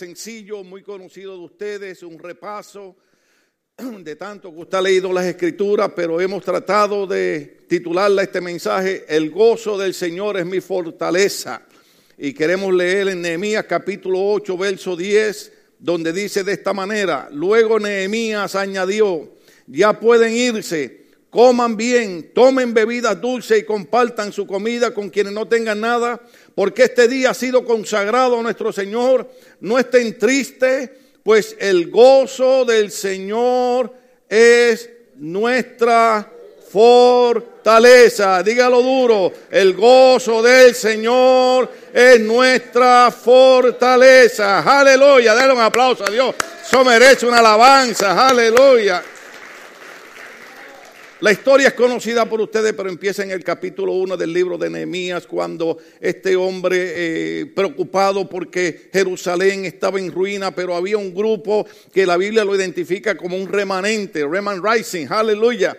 sencillo, muy conocido de ustedes, un repaso de tanto que usted ha leído las escrituras, pero hemos tratado de titularle este mensaje, El gozo del Señor es mi fortaleza. Y queremos leer en Nehemías capítulo 8, verso 10, donde dice de esta manera, luego Nehemías añadió, ya pueden irse, coman bien, tomen bebidas dulces y compartan su comida con quienes no tengan nada, porque este día ha sido consagrado a nuestro Señor. No estén tristes, pues el gozo del Señor es nuestra fortaleza. Dígalo duro, el gozo del Señor es nuestra fortaleza. Aleluya, denle un aplauso a Dios. Eso merece una alabanza. Aleluya. La historia es conocida por ustedes, pero empieza en el capítulo 1 del libro de Nehemías, cuando este hombre, eh, preocupado porque Jerusalén estaba en ruina, pero había un grupo que la Biblia lo identifica como un remanente, Reman Rising, aleluya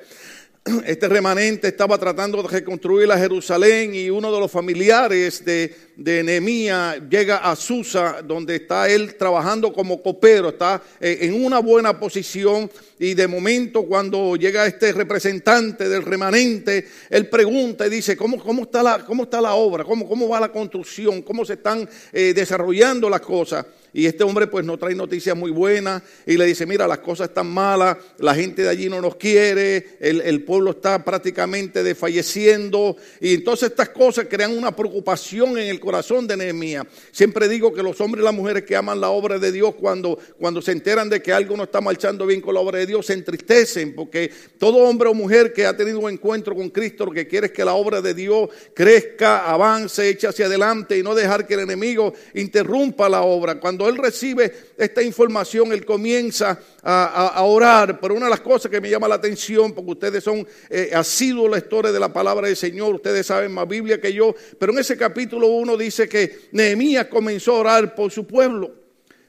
este remanente estaba tratando de reconstruir la Jerusalén y uno de los familiares de, de llega a Susa, donde está él trabajando como copero, está eh, en una buena posición y de momento cuando llega este representante del remanente, él pregunta y dice, ¿cómo, cómo, está, la, cómo está la obra? ¿Cómo, ¿Cómo va la construcción? ¿Cómo se están eh, desarrollando las cosas? Y este hombre pues no trae noticias muy buenas y le dice, mira, las cosas están malas, la gente de allí no nos quiere, el, pueblo está prácticamente desfalleciendo. Y entonces estas cosas crean una preocupación en el corazón de Nehemías. Siempre digo que los hombres y las mujeres que aman la obra de Dios, cuando, cuando se enteran de que algo no está marchando bien con la obra de Dios, se entristecen, porque todo hombre o mujer que ha tenido un encuentro con Cristo, lo que quiere es que la obra de Dios crezca, avance, eche hacia adelante y no dejar que el enemigo interrumpa la obra. Cuando él recibe esta información, él comienza a, orar. Pero una de las cosas que me llama la atención, porque ustedes son eh, asiduos lectores de la palabra del Señor, ustedes saben más Biblia que yo, pero en ese capítulo 1 dice que Nehemías comenzó a orar por su pueblo.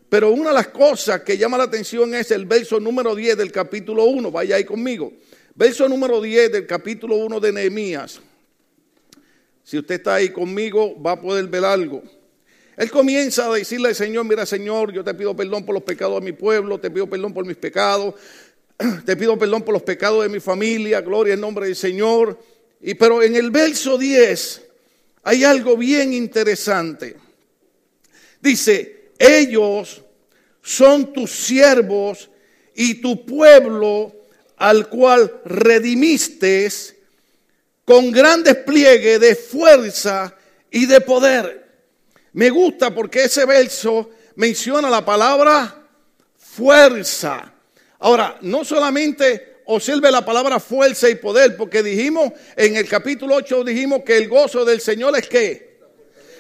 Pero una de las cosas que llama la atención es el verso número 10 del capítulo 1. Vaya ahí conmigo. Verso número 10 del capítulo 1 de Nehemías. Si usted está ahí conmigo, va a poder ver algo. Él comienza a decirle al Señor, mira Señor, yo te pido perdón por los pecados de mi pueblo, te pido perdón por mis pecados, te pido perdón por los pecados de mi familia, gloria en nombre del Señor. Y pero en el verso 10 hay algo bien interesante. Dice, ellos son tus siervos y tu pueblo al cual redimiste con gran despliegue de fuerza y de poder. Me gusta porque ese verso menciona la palabra fuerza. Ahora, no solamente observe la palabra fuerza y poder, porque dijimos en el capítulo 8, dijimos que el gozo del Señor es que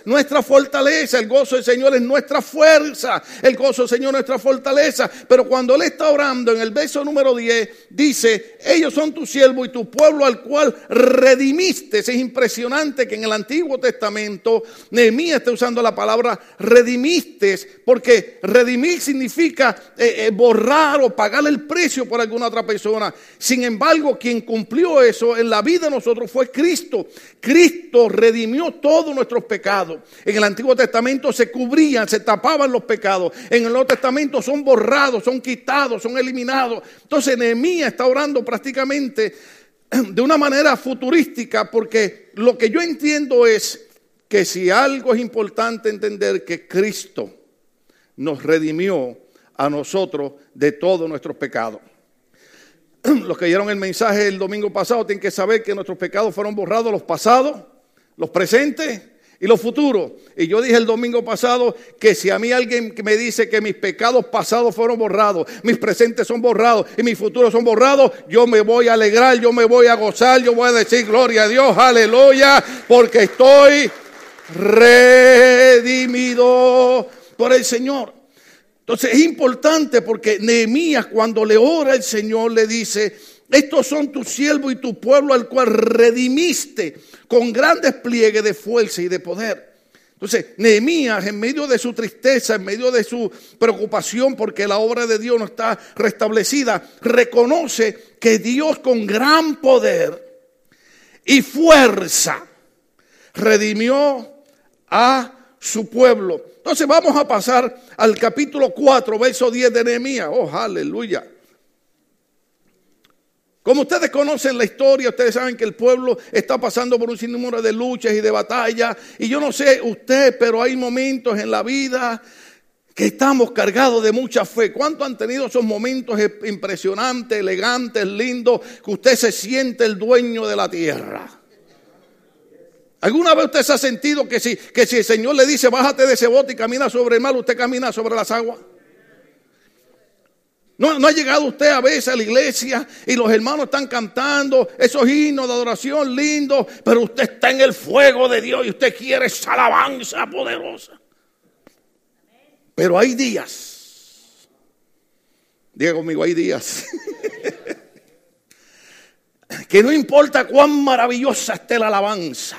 nuestra fortaleza. El gozo del Señor es nuestra fuerza. El gozo del Señor es nuestra fortaleza. Pero cuando Él está orando en el verso número 10, dice, ellos son tu siervo y tu pueblo al cual redimiste. Es impresionante que en el Antiguo Testamento Nehemías está usando la palabra redimiste, porque redimir significa eh, eh, borrar o pagar el precio por alguna otra persona. Sin embargo, quien cumplió eso en la vida de nosotros fue Cristo. Cristo redimió todos nuestros pecados. En el Antiguo Testamento se cubrían, se tapaban los pecados. En el Nuevo Testamento son borrados, son quitados, son eliminados. Entonces Nehemías está orando prácticamente de una manera futurística porque lo que yo entiendo es que si algo es importante entender que Cristo nos redimió a nosotros de todos nuestros pecados. Los que dieron el mensaje el domingo pasado tienen que saber que nuestros pecados fueron borrados, los pasados, los presentes y lo futuro. Y yo dije el domingo pasado que si a mí alguien me dice que mis pecados pasados fueron borrados, mis presentes son borrados y mis futuros son borrados, yo me voy a alegrar, yo me voy a gozar, yo voy a decir gloria a Dios, aleluya, porque estoy redimido por el Señor. Entonces es importante porque Nehemías cuando le ora el Señor le dice, estos son tu siervo y tu pueblo al cual redimiste con gran despliegue de fuerza y de poder. Entonces, Nehemías, en medio de su tristeza, en medio de su preocupación porque la obra de Dios no está restablecida, reconoce que Dios con gran poder y fuerza redimió a su pueblo. Entonces vamos a pasar al capítulo 4, verso 10 de Nehemías. Oh, aleluya. Como ustedes conocen la historia, ustedes saben que el pueblo está pasando por un sinnúmero de luchas y de batallas. Y yo no sé usted, pero hay momentos en la vida que estamos cargados de mucha fe. ¿Cuánto han tenido esos momentos impresionantes, elegantes, lindos, que usted se siente el dueño de la tierra? ¿Alguna vez usted se ha sentido que si, que si el Señor le dice, bájate de ese bote y camina sobre el mar, usted camina sobre las aguas? No, ha llegado usted a veces a la iglesia y los hermanos están cantando esos himnos de adoración lindos, pero usted está en el fuego de Dios y usted quiere esa alabanza poderosa. Pero hay días, diga conmigo, hay días, que no importa cuán maravillosa esté la alabanza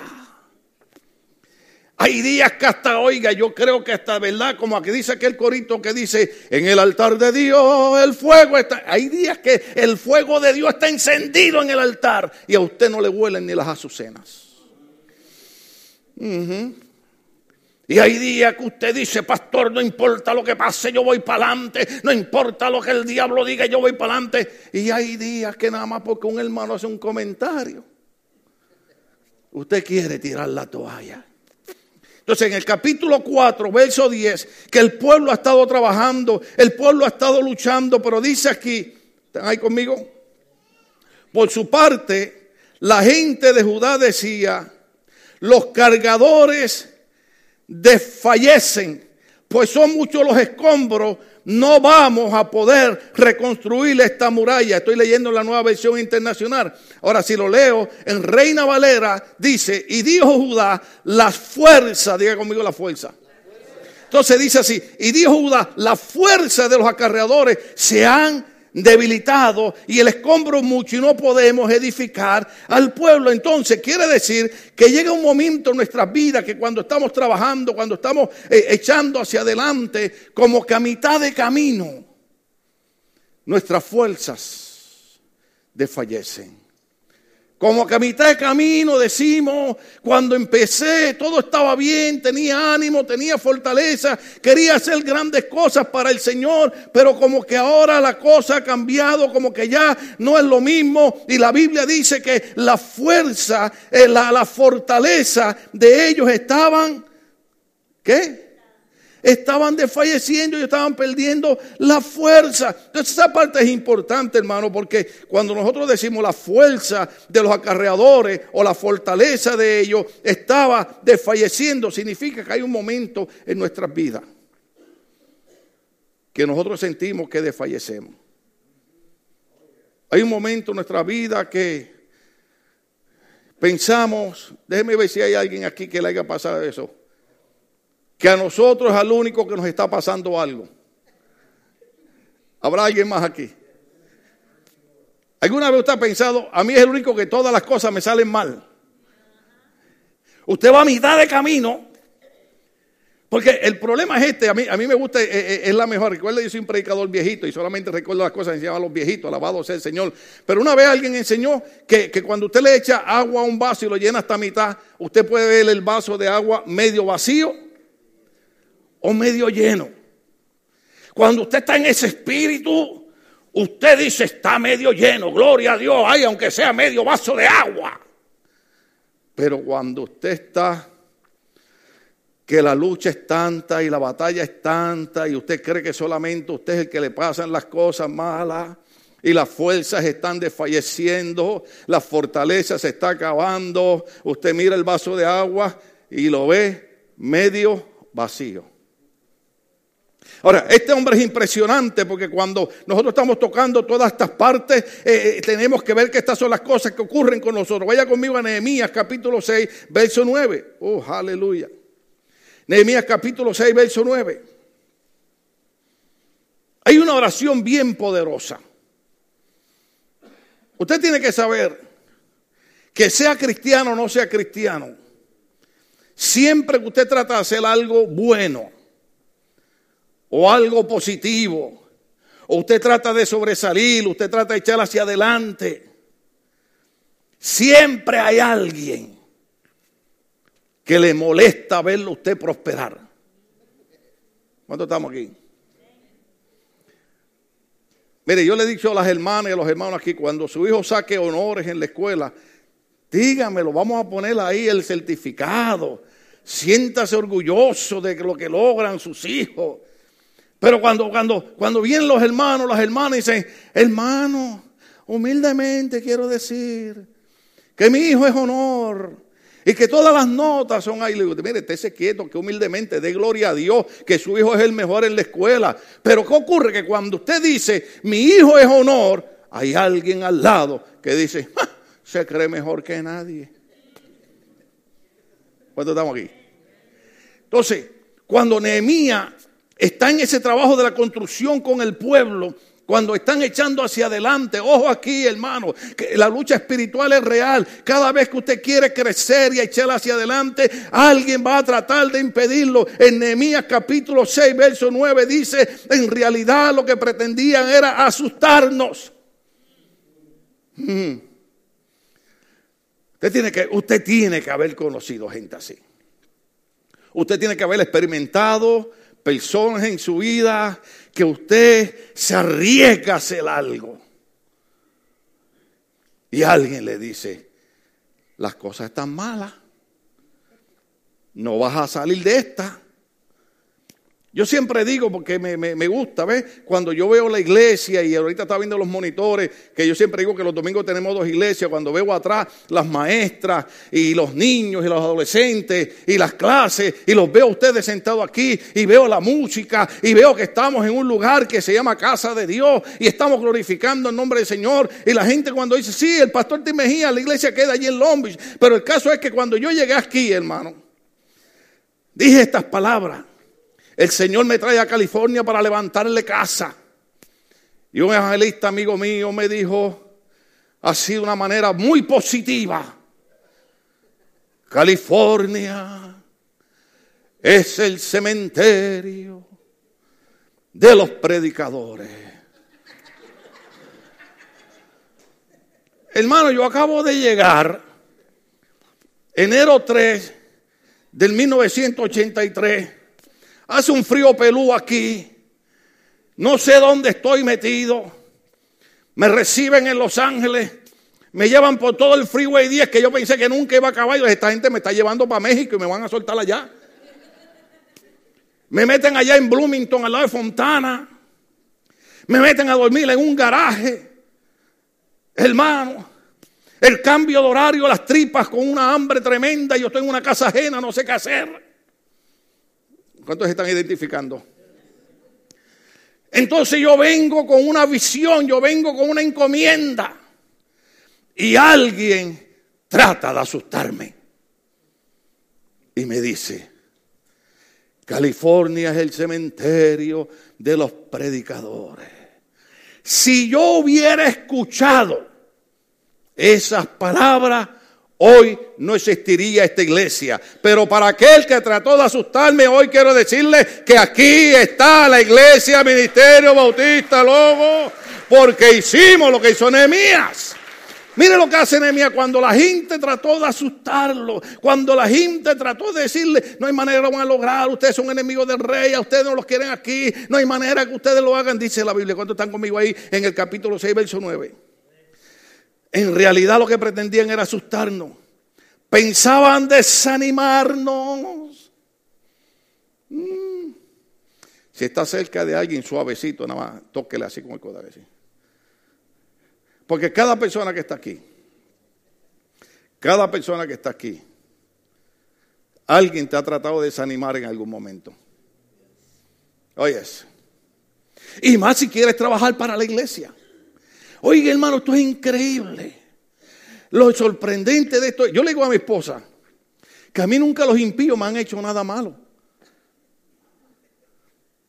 hay días que hasta, oiga, yo creo que hasta, ¿verdad? Como aquí dice aquel corito que dice, en el altar de Dios el fuego está. Hay días que el fuego de Dios está encendido en el altar y a usted no le huelen ni las azucenas. Y hay días que usted dice, pastor, no importa lo que pase, yo voy para adelante, no importa lo que el diablo diga, yo voy para adelante. Y hay días que nada más porque un hermano hace un comentario, usted quiere tirar la toalla. Entonces en el capítulo 4, verso 10, que el pueblo ha estado trabajando, el pueblo ha estado luchando, pero dice aquí, ¿están ahí conmigo? Por su parte, la gente de Judá decía, los cargadores desfallecen, pues son muchos los escombros no vamos a poder reconstruir esta muralla. Estoy leyendo la nueva versión internacional. Ahora, si lo leo en Reina Valera, dice, y dijo Judá, la fuerza, diga conmigo la fuerza. Entonces dice así, y dijo Judá, la fuerza de los acarreadores se han debilitado y el escombro mucho y no podemos edificar al pueblo. Entonces quiere decir que llega un momento en nuestras vidas que cuando estamos trabajando, cuando estamos eh, echando hacia adelante, como que a mitad de camino, nuestras fuerzas desfallecen. Como que a mitad de camino decimos, cuando empecé todo estaba bien, tenía ánimo, tenía fortaleza, quería hacer grandes cosas para el Señor, pero como que ahora la cosa ha cambiado, como que ya no es lo mismo. Y la Biblia dice que la fuerza, eh, la, la fortaleza de ellos estaban, ¿qué? Estaban desfalleciendo y estaban perdiendo la fuerza. Entonces esa parte es importante, hermano, porque cuando nosotros decimos la fuerza de los acarreadores o la fortaleza de ellos estaba desfalleciendo, significa que hay un momento en nuestras vidas que nosotros sentimos que desfallecemos. Hay un momento en nuestra vida que pensamos, déjeme ver si hay alguien aquí que le haya pasado eso que a nosotros es al único que nos está pasando algo. ¿Habrá alguien más aquí? ¿Alguna vez usted ha pensado, a mí es el único que todas las cosas me salen mal? Usted va a mitad de camino, porque el problema es este, a mí, a mí me gusta, eh, eh, es, la mejor. Recuerda, yo soy un predicador viejito y solamente recuerdo las cosas que se a los viejitos, alabado sea el Señor. Pero una vez alguien enseñó que, que cuando usted le echa agua a un vaso y lo llena hasta mitad, usted puede ver el vaso de agua medio vacío o medio lleno. Cuando usted está en ese espíritu, usted dice está medio lleno, gloria a Dios, ay, aunque sea medio vaso de agua. Pero cuando usted está, que la lucha es tanta y la batalla es tanta y usted cree que solamente usted es el que le pasan las cosas malas y las fuerzas están desfalleciendo, la fortaleza se está acabando, usted mira el vaso de agua y lo ve medio vacío. Ahora, este hombre es impresionante porque cuando nosotros estamos tocando todas estas partes, eh, eh, tenemos que ver que estas son las cosas que ocurren con nosotros. Vaya conmigo a Nehemías capítulo 6, verso 9. Oh, aleluya. Nehemías capítulo 6, verso 9. Hay una oración bien poderosa. Usted tiene que saber que sea cristiano o no sea cristiano, siempre que usted trata de hacer algo bueno, o algo positivo, o usted trata de sobresalir, usted trata de echar hacia adelante, siempre hay alguien que le molesta verlo usted prosperar. ¿Cuántos estamos aquí? Mire, yo le he dicho a las hermanas y a los hermanos aquí, cuando su hijo saque honores en la escuela, dígamelo, vamos a poner ahí el certificado. Siéntase orgulloso de lo que logran sus hijos. Pero cuando, cuando, cuando vienen los hermanos, las hermanas dicen, hermano, humildemente quiero decir que mi hijo es honor. Y que todas las notas son ahí. Le digo, mire, estése quieto, que humildemente dé gloria a Dios, que su hijo es el mejor en la escuela. Pero ¿qué ocurre? Que cuando usted dice, mi hijo es honor, hay alguien al lado que dice, se cree mejor que nadie. ¿Cuántos estamos aquí? Entonces, cuando Nehemías está en ese trabajo de la construcción con el pueblo, cuando están echando hacia adelante, ojo aquí hermano, que la lucha espiritual es real. Cada vez que usted quiere crecer y echar hacia adelante, alguien va a tratar de impedirlo. En Nehemías capítulo 6, verso 9 dice, en realidad lo que pretendían era asustarnos. Hmm. Usted tiene que, usted tiene que haber conocido gente así. Usted tiene que haber experimentado personas en su vida que usted se arriesga a hacer algo. Y alguien le dice, las cosas están malas, no vas a salir de esta. Yo siempre digo, porque me, gusta, ¿ves? Cuando yo veo la iglesia y ahorita está viendo los monitores, que yo siempre digo que los domingos tenemos dos iglesias, cuando veo atrás las maestras y los niños y los adolescentes y las clases y los veo a ustedes sentados aquí y veo la música y veo que estamos en un lugar que se llama casa de Dios y estamos glorificando el nombre del Señor y la gente cuando dice, sí, el pastor Tim Mejía, la iglesia queda allí en Long pero el caso es que cuando yo llegué aquí, hermano, dije estas palabras. El Señor me trae a California para levantarle casa. Y un evangelista amigo mío me dijo así de una manera muy positiva. California es el cementerio de los predicadores. Hermano, yo acabo de llegar enero 3 del 1983 Hace un frío pelú aquí. No sé dónde estoy metido. Me reciben en Los Ángeles. Me llevan por todo el Freeway 10 que yo pensé que nunca iba a acabar. Y esta gente me está llevando para México y me van a soltar allá. Me meten allá en Bloomington, al lado de Fontana. Me meten a dormir en un garaje. Hermano, el cambio de horario, las tripas con una hambre tremenda. Yo estoy en una casa ajena, no sé qué hacer. ¿Cuántos están identificando? Entonces yo vengo con una visión, yo vengo con una encomienda. Y alguien trata de asustarme. Y me dice, California es el cementerio de los predicadores. Si yo hubiera escuchado esas palabras, hoy no existiría esta iglesia. Pero para aquel que trató de asustarme, hoy quiero decirle que aquí está la iglesia Ministerio Bautista Logo, porque hicimos lo que hizo Nehemías. Mire lo que hace Nehemías cuando la gente trató de asustarlo, cuando la gente trató de decirle, no hay manera lo van a lograr, ustedes son enemigos del rey, a ustedes no los quieren aquí, no hay manera que ustedes lo hagan, dice la Biblia. ¿Cuántos están conmigo ahí en el capítulo 6, verso 9? En realidad lo que pretendían era asustarnos. Pensaban desanimarnos. Mm. Si está cerca de alguien suavecito, nada más, tóquele así con el codo. Así. Porque cada persona que está aquí, cada persona que está aquí, alguien te ha tratado de desanimar en algún momento. Oyes. Y más si quieres trabajar para la iglesia. Oiga, hermano, esto es increíble. Lo sorprendente de esto, yo le digo a mi esposa que a mí nunca los impíos me han hecho nada malo.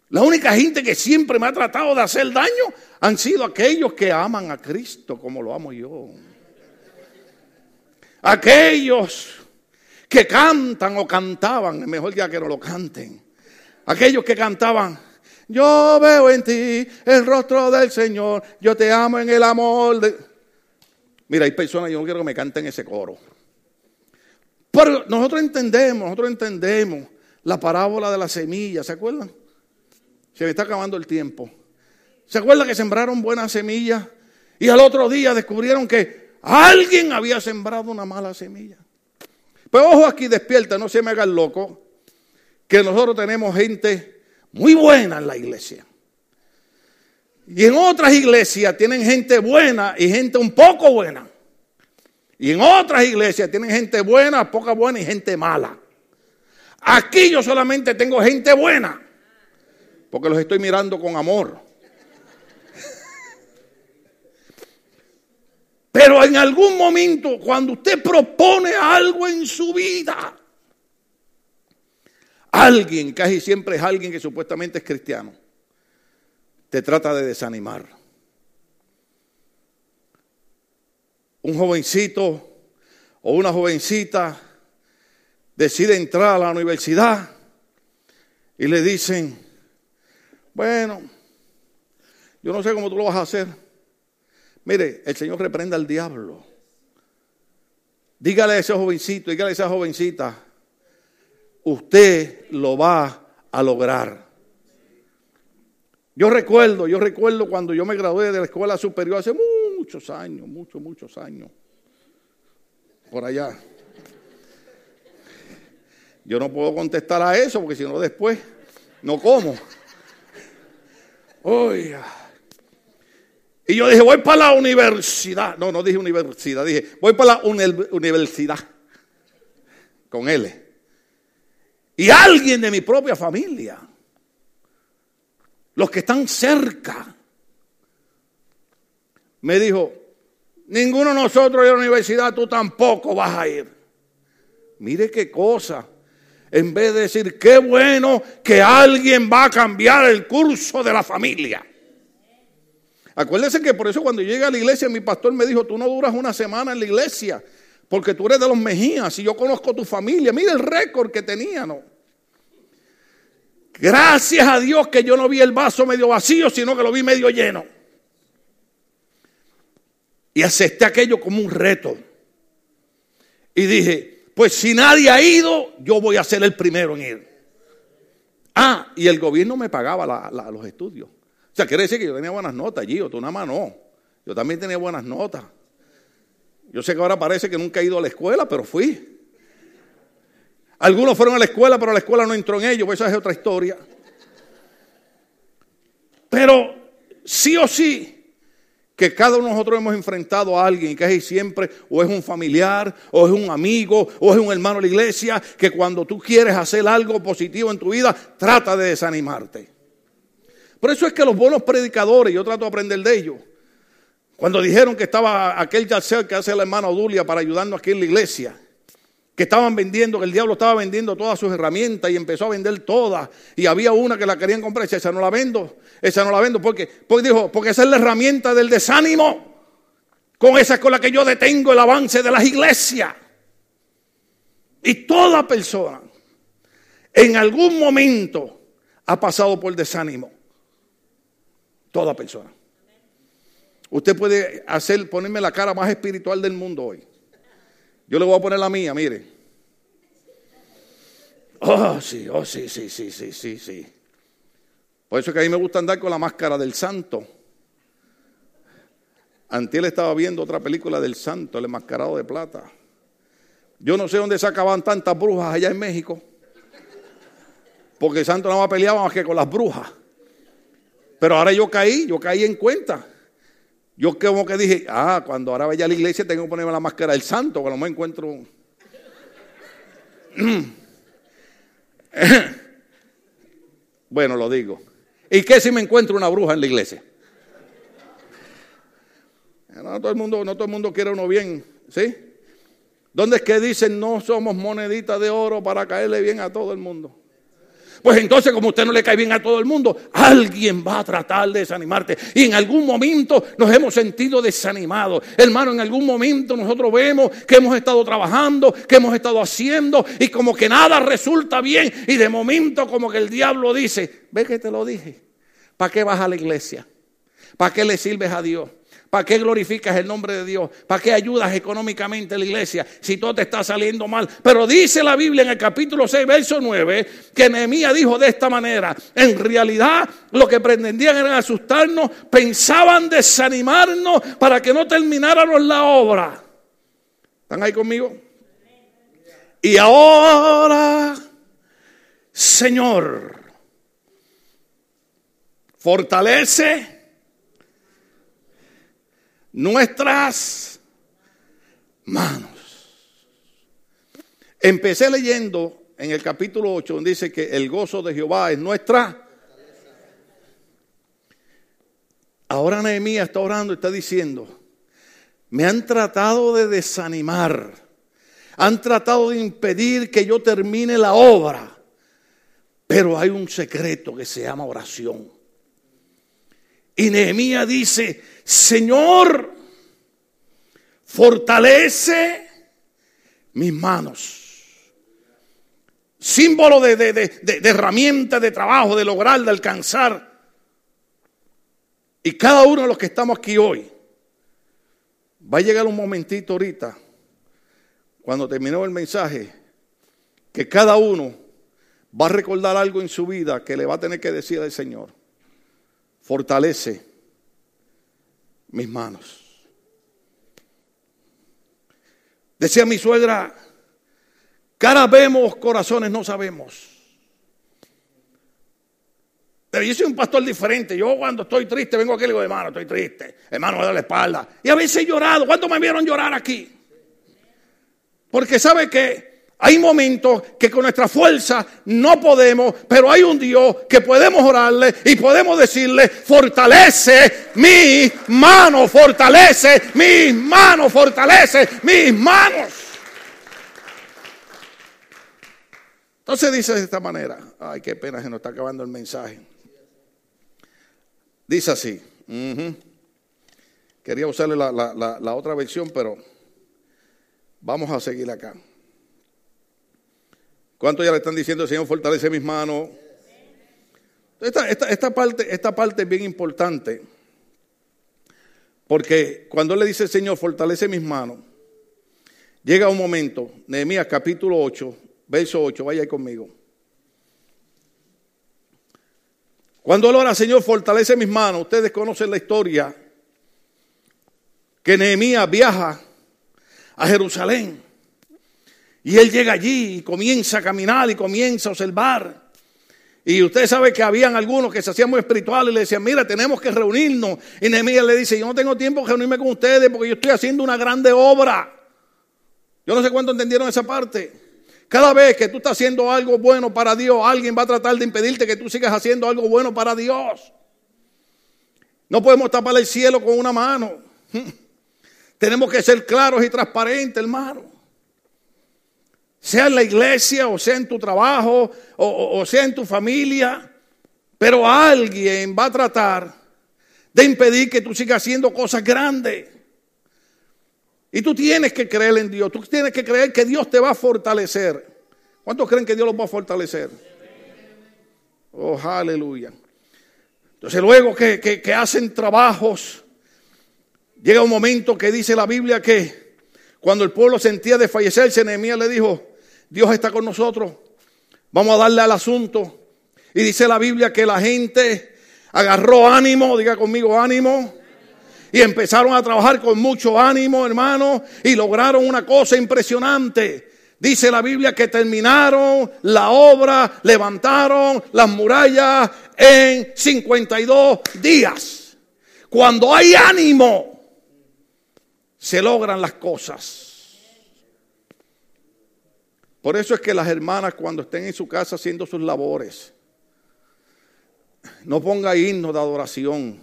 La única gente que siempre me ha tratado de hacer daño han sido aquellos que aman a Cristo como lo amo yo. Aquellos que cantan o cantaban, mejor ya que no lo canten. Aquellos que cantaban, yo veo en ti el rostro del Señor. Yo te amo en el amor de... Mira, hay personas, yo no quiero que me canten ese coro. Pero nosotros entendemos, nosotros entendemos la parábola de la semilla, ¿se acuerdan? Se me está acabando el tiempo. ¿Se acuerdan que sembraron buenas semillas? Y al otro día descubrieron que alguien había sembrado una mala semilla. Pues ojo aquí, despierta, no se me haga el loco, que nosotros tenemos gente muy buena en la iglesia. Y en otras iglesias tienen gente buena y gente un poco buena. Y en otras iglesias tienen gente buena, poca buena y gente mala. Aquí yo solamente tengo gente buena, porque los estoy mirando con amor. Pero en algún momento, cuando usted propone algo en su vida, alguien, casi siempre es alguien que supuestamente es cristiano, te trata de desanimar. Un jovencito o una jovencita decide entrar a la universidad y le dicen, bueno, yo no sé cómo tú lo vas a hacer Mire, el Señor reprenda al diablo. Dígale a ese jovencito, dígale a esa jovencita, usted lo va a lograr. Yo recuerdo, yo recuerdo cuando yo me gradué de la escuela superior hace muchos años, muchos, muchos años. Por allá. Yo no puedo contestar a eso porque si no después no como. Oiga. Y yo dije, voy para la universidad. No, no dije universidad, dije, voy para la universidad. Con él. Y alguien de mi propia familia, los que están cerca, me dijo, ninguno de nosotros de la universidad, tú tampoco vas a ir. Mire qué cosa. En vez de decir, qué bueno que alguien va a cambiar el curso de la familia. Acuérdense que por eso cuando llegué a la iglesia mi pastor me dijo, tú no duras una semana en la iglesia, porque tú eres de los Mejías y yo conozco tu familia. Mira el récord que tenía, ¿no? Gracias a Dios que yo no vi el vaso medio vacío, sino que lo vi medio lleno. Y acepté aquello como un reto. Y dije, pues si nadie ha ido, yo voy a ser el primero en ir. Ah, y el gobierno me pagaba los estudios. O sea, quiere decir que yo tenía buenas notas allí, o tú nada más no. Yo también tenía buenas notas. Yo sé que ahora parece que nunca he ido a la escuela, pero fui. Algunos fueron a la escuela, pero la escuela no entró en ellos, pues esa es otra historia. Pero sí o sí, que cada uno de nosotros hemos enfrentado a alguien que es siempre o es un familiar, o es un amigo, o es un hermano de la iglesia, que cuando tú quieres hacer algo positivo en tu vida, trata de desanimarte. Por eso es que los buenos predicadores, yo trato de aprender de ellos, cuando dijeron que estaba aquel yacer que hace la hermana Odulia para ayudarnos aquí en la iglesia, que estaban vendiendo, que el diablo estaba vendiendo todas sus herramientas y empezó a vender todas. Y había una que la querían comprar, y esa no la vendo, esa no la vendo, porque, porque dijo, porque esa es la herramienta del desánimo. Con esa es con la que yo detengo el avance de las iglesias. Y toda persona en algún momento ha pasado por desánimo. Toda persona. Usted puede hacer, ponerme la cara más espiritual del mundo hoy. Yo le voy a poner la mía, mire. Oh, sí, oh, sí, sí, sí, sí, sí, sí. Por eso es que a mí me gusta andar con la máscara del santo. Antiel estaba viendo otra película del santo, el enmascarado de plata. Yo no sé dónde sacaban tantas brujas allá en México. Porque el santo no más peleaba más que con las brujas. Pero ahora yo caí, yo caí en cuenta. Yo como que dije, ah, cuando ahora vaya a la iglesia tengo que ponerme la máscara del santo, que me encuentro. bueno, lo digo. ¿Y qué si me encuentro una bruja en la iglesia? No todo el mundo, no todo el mundo quiere uno bien, ¿sí? ¿Dónde es que dicen no somos moneditas de oro para caerle bien a todo el mundo? Pues entonces, como usted no le cae bien a todo el mundo, alguien va a tratar de desanimarte. Y en algún momento nos hemos sentido desanimados. Hermano, en algún momento nosotros vemos que hemos estado trabajando, que hemos estado haciendo y como que nada resulta bien. Y de momento como que el diablo dice, ve que te lo dije, ¿para qué vas a la iglesia? ¿Para qué le sirves a Dios? ¿Para qué glorificas el nombre de Dios? ¿Para qué ayudas económicamente a la iglesia si todo te está saliendo mal? Pero dice la Biblia en el capítulo 6, verso 9, que Nehemías dijo de esta manera, en realidad lo que pretendían era asustarnos, pensaban desanimarnos para que no termináramos la obra. ¿Están ahí conmigo? Y ahora, Señor, fortalece nuestras manos. Empecé leyendo en el capítulo 8 donde dice que el gozo de Jehová es nuestra. Ahora Nehemías está orando está diciendo, me han tratado de desanimar, han tratado de impedir que yo termine la obra, pero hay un secreto que se llama oración. Y Nehemías dice, Señor, fortalece mis manos. Símbolo de, de, de, herramienta de trabajo, de lograr, de alcanzar. Y cada uno de los que estamos aquí hoy, va a llegar un momentito ahorita, cuando terminó el mensaje, que cada uno va a recordar algo en su vida que le va a tener que decir al Señor. Fortalece mis manos. Decía mi suegra, cara vemos, corazones no sabemos. Pero yo soy un pastor diferente. Yo cuando estoy triste vengo aquí y digo, hermano, estoy triste. Hermano, me da la espalda. Y a veces he llorado. ¿Cuántos me vieron llorar aquí? Porque sabe que hay momentos que con nuestra fuerza no podemos, pero hay un Dios que podemos orarle y podemos decirle, fortalece mis manos, fortalece mis manos, fortalece mis manos. Entonces dice de esta manera, ay, qué pena, se nos está acabando el mensaje. Dice así, quería usarle la, la otra versión, pero vamos a seguir acá. ¿Cuántos ya le están diciendo, Señor, fortalece mis manos? Esta, parte, esta parte es bien importante. Porque cuando le dice, Señor, fortalece mis manos, llega un momento, Nehemías capítulo 8, verso 8, vaya ahí conmigo. Cuando él Señor, fortalece mis manos, ustedes conocen la historia, que Nehemías viaja a Jerusalén. Y él llega allí y comienza a caminar y comienza a observar. Y usted sabe que habían algunos que se hacían muy espirituales y le decían, mira, tenemos que reunirnos. Y Nehemías le dice, yo no tengo tiempo de reunirme con ustedes porque yo estoy haciendo una grande obra. Yo no sé cuánto entendieron esa parte. Cada vez que tú estás haciendo algo bueno para Dios, alguien va a tratar de impedirte que tú sigas haciendo algo bueno para Dios. No podemos tapar el cielo con una mano. Tenemos que ser claros y transparentes, hermano sea en la iglesia o sea en tu trabajo o, sea en tu familia, pero alguien va a tratar de impedir que tú sigas haciendo cosas grandes. Y tú tienes que creer en Dios, tú tienes que creer que Dios te va a fortalecer. ¿Cuántos creen que Dios los va a fortalecer? Oh, aleluya. Entonces luego que, que hacen trabajos, llega un momento que dice la Biblia que cuando el pueblo sentía de fallecer, Nehemías le dijo, Dios está con nosotros. Vamos a darle al asunto. Y dice la Biblia que la gente agarró ánimo, diga conmigo ánimo. Y empezaron a trabajar con mucho ánimo, hermano, y lograron una cosa impresionante. Dice la Biblia que terminaron la obra, levantaron las murallas en 52 días. Cuando hay ánimo, se logran las cosas. Por eso es que las hermanas cuando estén en su casa haciendo sus labores, no ponga himnos de adoración.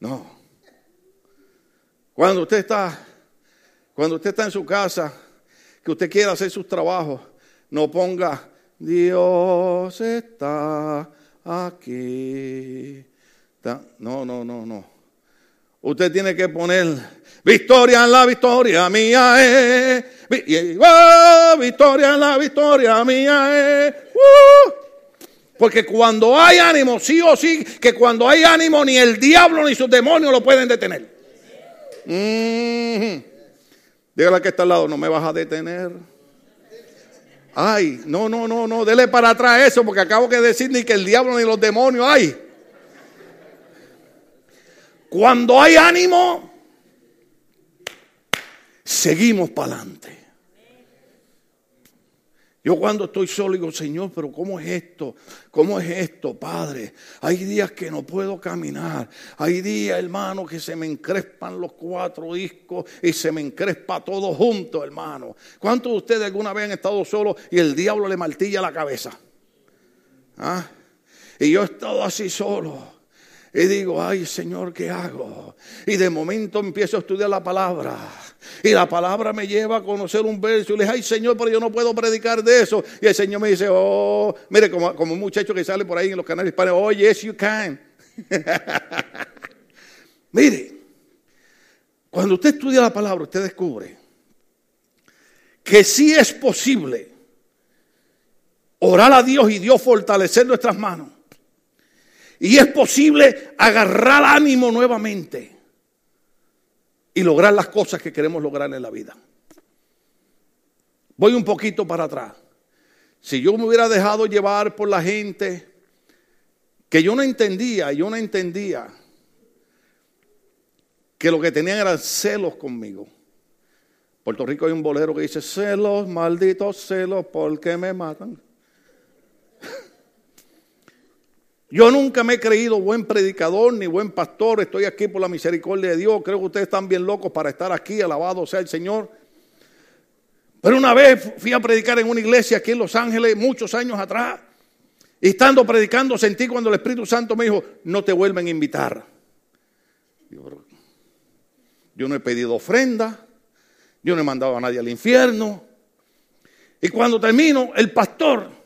No. Cuando usted está, cuando usted está en su casa, que usted quiera hacer sus trabajos, no ponga Dios está aquí. No, no, no, no. Usted tiene que poner victoria en la victoria mía es. victoria en la victoria mía es. Porque cuando hay ánimo, sí o sí, que cuando hay ánimo ni el diablo ni sus demonios lo pueden detener. Mm Dígale que está al lado, no me vas a detener. Ay, no, no, no, no, dele para atrás eso, porque acabo de decir ni que el diablo ni los demonios hay. Cuando hay ánimo, seguimos para adelante. Yo cuando estoy solo digo, Señor, pero ¿cómo es esto? ¿Cómo es esto, Padre? Hay días que no puedo caminar. Hay días, hermano, que se me encrespan los cuatro discos y se me encrespa todo junto, hermano. ¿Cuántos de ustedes alguna vez han estado solos y el diablo le martilla la cabeza? ¿Ah? Y yo he estado así solo. Y digo, ay Señor, ¿qué hago? Y de momento empiezo a estudiar la palabra. Y la palabra me lleva a conocer un verso. Y le digo, ay Señor, pero yo no puedo predicar de eso. Y el Señor me dice, oh, mire, como, como un muchacho que sale por ahí en los canales hispanos, oh, yes, you can. mire, cuando usted estudia la palabra, usted descubre que sí es posible orar a Dios y Dios fortalecer nuestras manos y es posible agarrar ánimo nuevamente y lograr las cosas que queremos lograr en la vida. Voy un poquito para atrás. Si yo me hubiera dejado llevar por la gente que yo no entendía, yo no entendía que lo que tenían eran celos conmigo. Puerto Rico hay un bolero que dice, celos, malditos celos, ¿por qué me matan? Yo nunca me he creído buen predicador ni buen pastor. Estoy aquí por la misericordia de Dios. Creo que ustedes están bien locos para estar aquí. Alabado sea el Señor. Pero una vez fui a predicar en una iglesia aquí en Los Ángeles, muchos años atrás. Y estando predicando, sentí cuando el Espíritu Santo me dijo: No te vuelven a invitar. Yo no he pedido ofrenda. Yo no he mandado a nadie al infierno. Y cuando termino, el pastor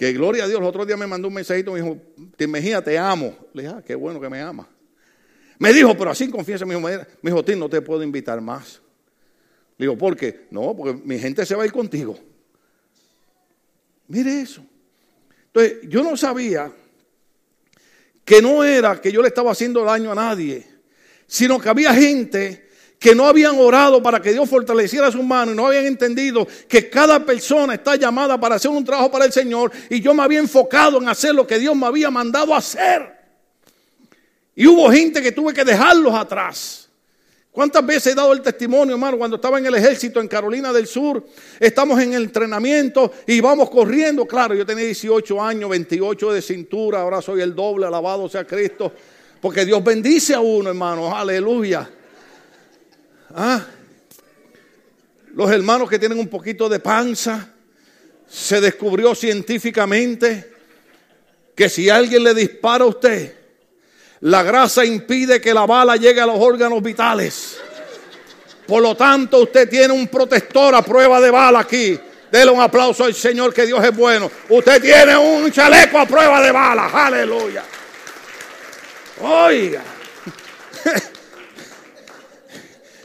que gloria a Dios, el otro día me mandó un mensajito, me dijo, te Mejía, te amo. Le dije, ah, qué bueno que me ama. Me dijo, pero así en confianza, me dijo, me dijo, no te puedo invitar más. Le digo, ¿por qué? No, porque mi gente se va a ir contigo. Mire eso. Entonces, yo no sabía que no era que yo le estaba haciendo daño a nadie, sino que había gente que no habían orado para que Dios fortaleciera su mano y no habían entendido que cada persona está llamada para hacer un trabajo para el Señor y yo me había enfocado en hacer lo que Dios me había mandado hacer. Y hubo gente que tuve que dejarlos atrás. ¿Cuántas veces he dado el testimonio, hermano? Cuando estaba en el ejército en Carolina del Sur, estamos en el entrenamiento y vamos corriendo. Claro, yo tenía 18 años, 28 de cintura, ahora soy el doble, alabado sea Cristo. Porque Dios bendice a uno, hermano, aleluya. Ah, los hermanos que tienen un poquito de panza, se descubrió científicamente que si alguien le dispara a usted, la grasa impide que la bala llegue a los órganos vitales. Por lo tanto, usted tiene un protector a prueba de bala aquí. Dele un aplauso al Señor, que Dios es bueno. Usted tiene un chaleco a prueba de bala. Aleluya. Oiga.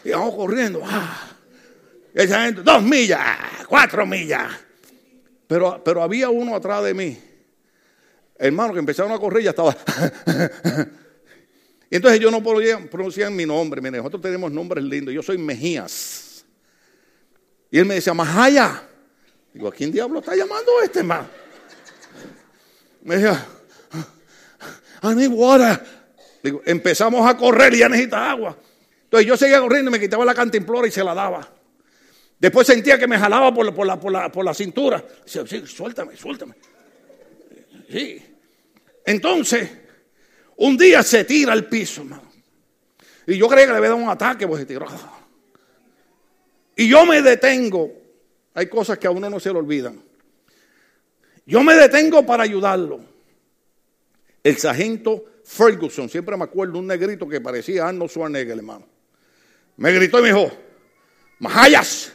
Y vamos corriendo. Ah, esa gente, dos millas, cuatro millas. Pero, pero había uno atrás de mí. Hermano, que empezaron a correr ya estaba. y entonces yo no podía pronunciar mi nombre. Mire, nosotros tenemos nombres lindos. Yo soy Mejías. Y él me decía, Majaya. Digo, ¿a quién diablo está llamando este, hermano? Me decía, I need water. Digo, empezamos a correr y ya necesita agua. Entonces yo seguía corriendo y me quitaba la cantimplora y se la daba. Después sentía que me jalaba por la, por la, por la, por la cintura. Decía, sí, suéltame, suéltame. Sí. Entonces, un día se tira al piso, hermano. Y yo creía que le había dado un ataque, pues se tiró. Y yo me detengo. Hay cosas que a uno no se le olvidan. Yo me detengo para ayudarlo. El sargento Ferguson, siempre me acuerdo, un negrito que parecía Arnold Schwarzenegger, hermano me gritó y me dijo, Mahayas,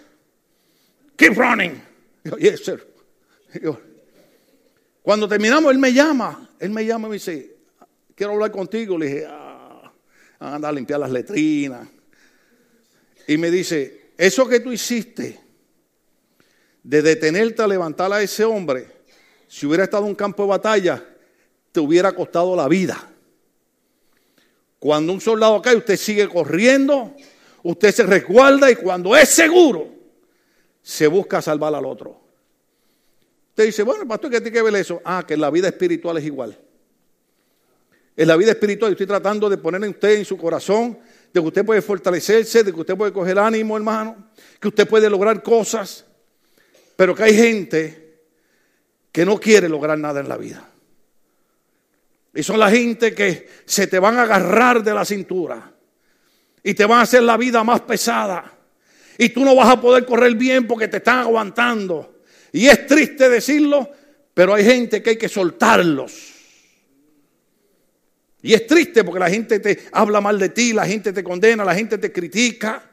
keep running. Yo, yes, sir. cuando terminamos, él me llama, él me llama y me dice, quiero hablar contigo. Le dije, ah, anda a limpiar las letrinas. Y me dice, eso que tú hiciste de detenerte a levantar a ese hombre, si hubiera estado en un campo de batalla, te hubiera costado la vida. Cuando un soldado cae, usted sigue corriendo, usted se resguarda y cuando es seguro, se busca salvar al otro. Usted dice, bueno, pastor, ¿qué tiene que ver eso? Ah, que la vida espiritual es igual. En la vida espiritual, estoy tratando de poner en usted en su corazón, de que usted puede fortalecerse, de que usted puede coger ánimo, hermano, que usted puede lograr cosas, pero que hay gente que no quiere lograr nada en la vida. Y son la gente que se te van a agarrar de la cintura y te van a hacer la vida más pesada. Y tú no vas a poder correr bien porque te están aguantando. Y es triste decirlo, pero hay gente que hay que soltarlos. Y es triste porque la gente te habla mal de ti, la gente te condena, la gente te critica.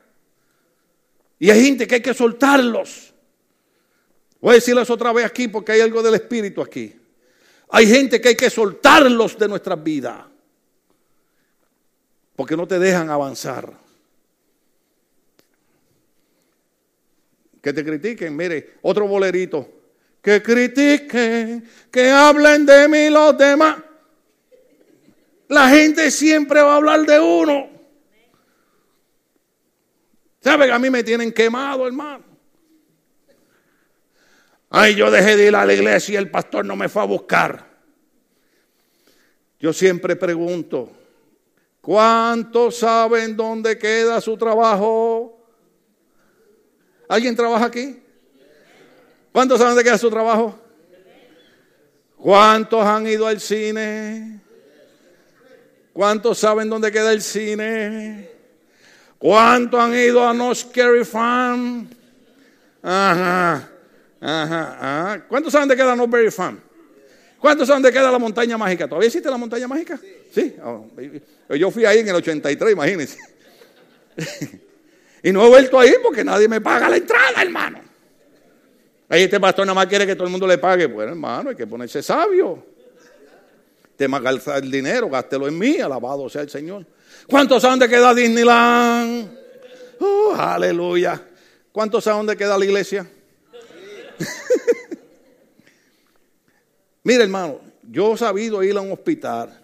Y hay gente que hay que soltarlos. Voy a decirles otra vez aquí porque hay algo del Espíritu aquí. Hay gente que hay que soltarlos de nuestras vidas. Porque no te dejan avanzar. Que te critiquen, mire, otro bolerito. Que critiquen, que hablen de mí los demás. La gente siempre va a hablar de uno. ¿Sabe que a mí me tienen quemado, hermano? Ay, yo dejé de ir a la iglesia y el pastor no me fue a buscar. Yo siempre pregunto, ¿cuántos saben dónde queda su trabajo? ¿Alguien trabaja aquí? ¿Cuántos saben dónde queda su trabajo? ¿Cuántos han ido al cine? ¿Cuántos saben dónde queda el cine? ¿Cuántos han ido a No Scary Farm? Ajá. Ajá, ¿Cuántos saben de queda No Berry Farm? ¿Cuántos saben de queda la montaña mágica? ¿Todavía existe la montaña mágica? Sí. Oh, yo fui ahí en el 83, imagínense. y no he vuelto ahí porque nadie me paga la entrada, hermano. Ahí este pastor nada más quiere que todo el mundo le pague. Bueno, hermano, hay que ponerse sabio. Te malgasta el dinero, gástelo en mí, alabado sea el Señor. ¿Cuántos saben de queda Disneyland? Oh, aleluya. ¿Cuántos saben de queda la iglesia? Mira, hermano, yo he sabido ir a un hospital.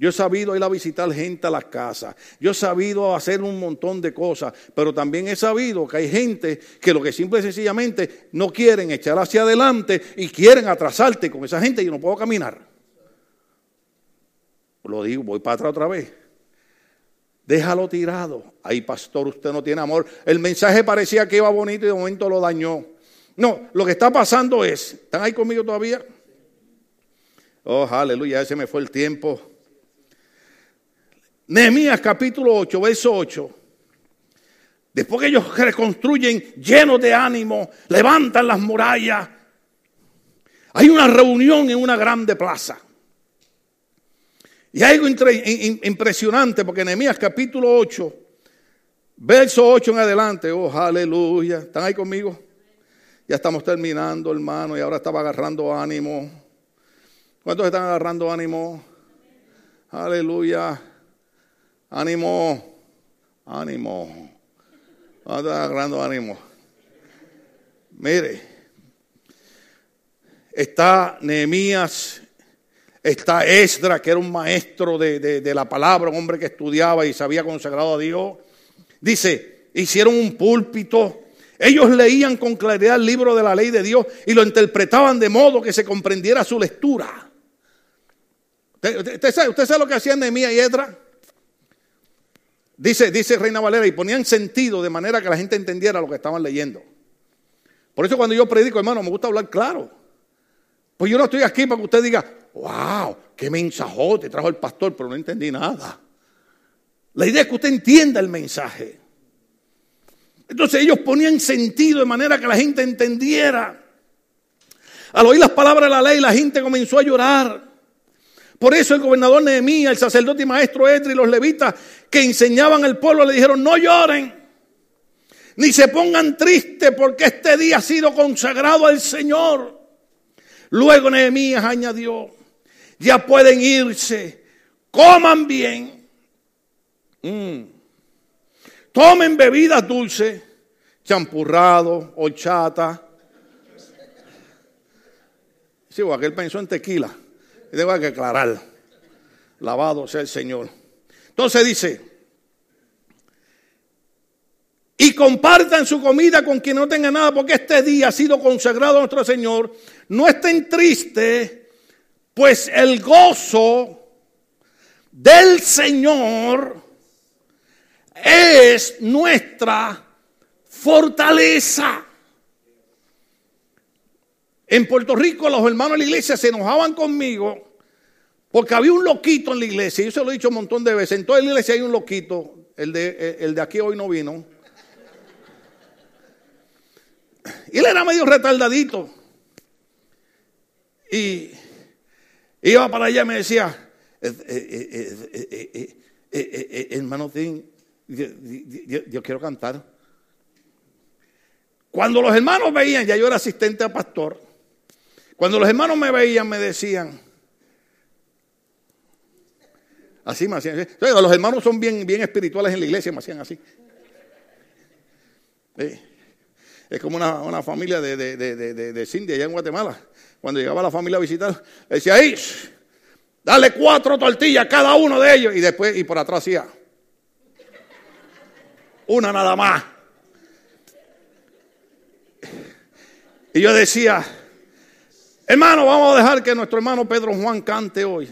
Yo he sabido ir a visitar gente a las casas. Yo he sabido hacer un montón de cosas. Pero también he sabido que hay gente que lo que simple y sencillamente no quieren echar hacia adelante y quieren atrasarte. Con esa gente yo no puedo caminar. Lo digo, voy para atrás otra vez. Déjalo tirado. Ay, pastor, usted no tiene amor. El mensaje parecía que iba bonito y de momento lo dañó. No, lo que está pasando es, ¿están ahí conmigo todavía? Oh, aleluya, ese me fue el tiempo. Nehemías capítulo 8, verso 8. Después que ellos reconstruyen llenos de ánimo, levantan las murallas, hay una reunión en una grande plaza. Y hay algo impresionante porque Nehemías capítulo 8, verso 8 en adelante, oh, aleluya, ¿están ahí conmigo? Ya estamos terminando, hermano, y ahora estaba agarrando ánimo. ¿Cuántos están agarrando ánimo? Aleluya. Ánimo. Ánimo. ¿Cuántos están agarrando ánimo? Mire, está Nehemías, está Esdra, que era un maestro de, de la palabra, un hombre que estudiaba y se había consagrado a Dios. Dice, hicieron un púlpito ellos leían con claridad el libro de la ley de Dios y lo interpretaban de modo que se comprendiera su lectura. ¿Usted, sabe, lo que hacían Nehemías y Edra? Dice, dice Reina Valera, y ponían sentido de manera que la gente entendiera lo que estaban leyendo. Por eso cuando yo predico, hermano, me gusta hablar claro. Pues yo no estoy aquí para que usted diga, wow, qué mensajote trajo el pastor, pero no entendí nada. La idea es que usted entienda el mensaje. Entonces ellos ponían sentido de manera que la gente entendiera. Al oír las palabras de la ley, la gente comenzó a llorar. Por eso el gobernador Nehemías, el sacerdote y maestro Edri y los levitas que enseñaban al pueblo le dijeron, no lloren, ni se pongan tristes porque este día ha sido consagrado al Señor. Luego Nehemías añadió, ya pueden irse, coman bien. Mm. Tomen bebidas dulces, champurrado, horchata. Sí, o aquel pensó en tequila. Que aclarar. Lavado sea el Señor. Entonces dice, y compartan su comida con quien no tenga nada, porque este día ha sido consagrado a nuestro Señor. No estén tristes, pues el gozo del Señor es nuestra fortaleza. En Puerto Rico los hermanos de la iglesia se enojaban conmigo porque había un loquito en la iglesia. Yo se lo he dicho un montón de veces. En toda la iglesia hay un loquito. El de, el de aquí hoy no vino. Y él era medio retardadito. Y iba para allá y me decía, hermano yo, quiero cantar. Cuando los hermanos veían, ya yo era asistente a pastor, cuando los hermanos me veían me decían, así me hacían, los hermanos son bien, bien espirituales en la iglesia, me hacían así. Es como una, familia de, de, de, de, Cindy allá en Guatemala. Cuando llegaba la familia a visitar, decía, ahí, dale cuatro tortillas a cada uno de ellos. Y después, y por atrás hacía, una nada más. Y yo decía, hermano, vamos a dejar que nuestro hermano Pedro Juan cante hoy.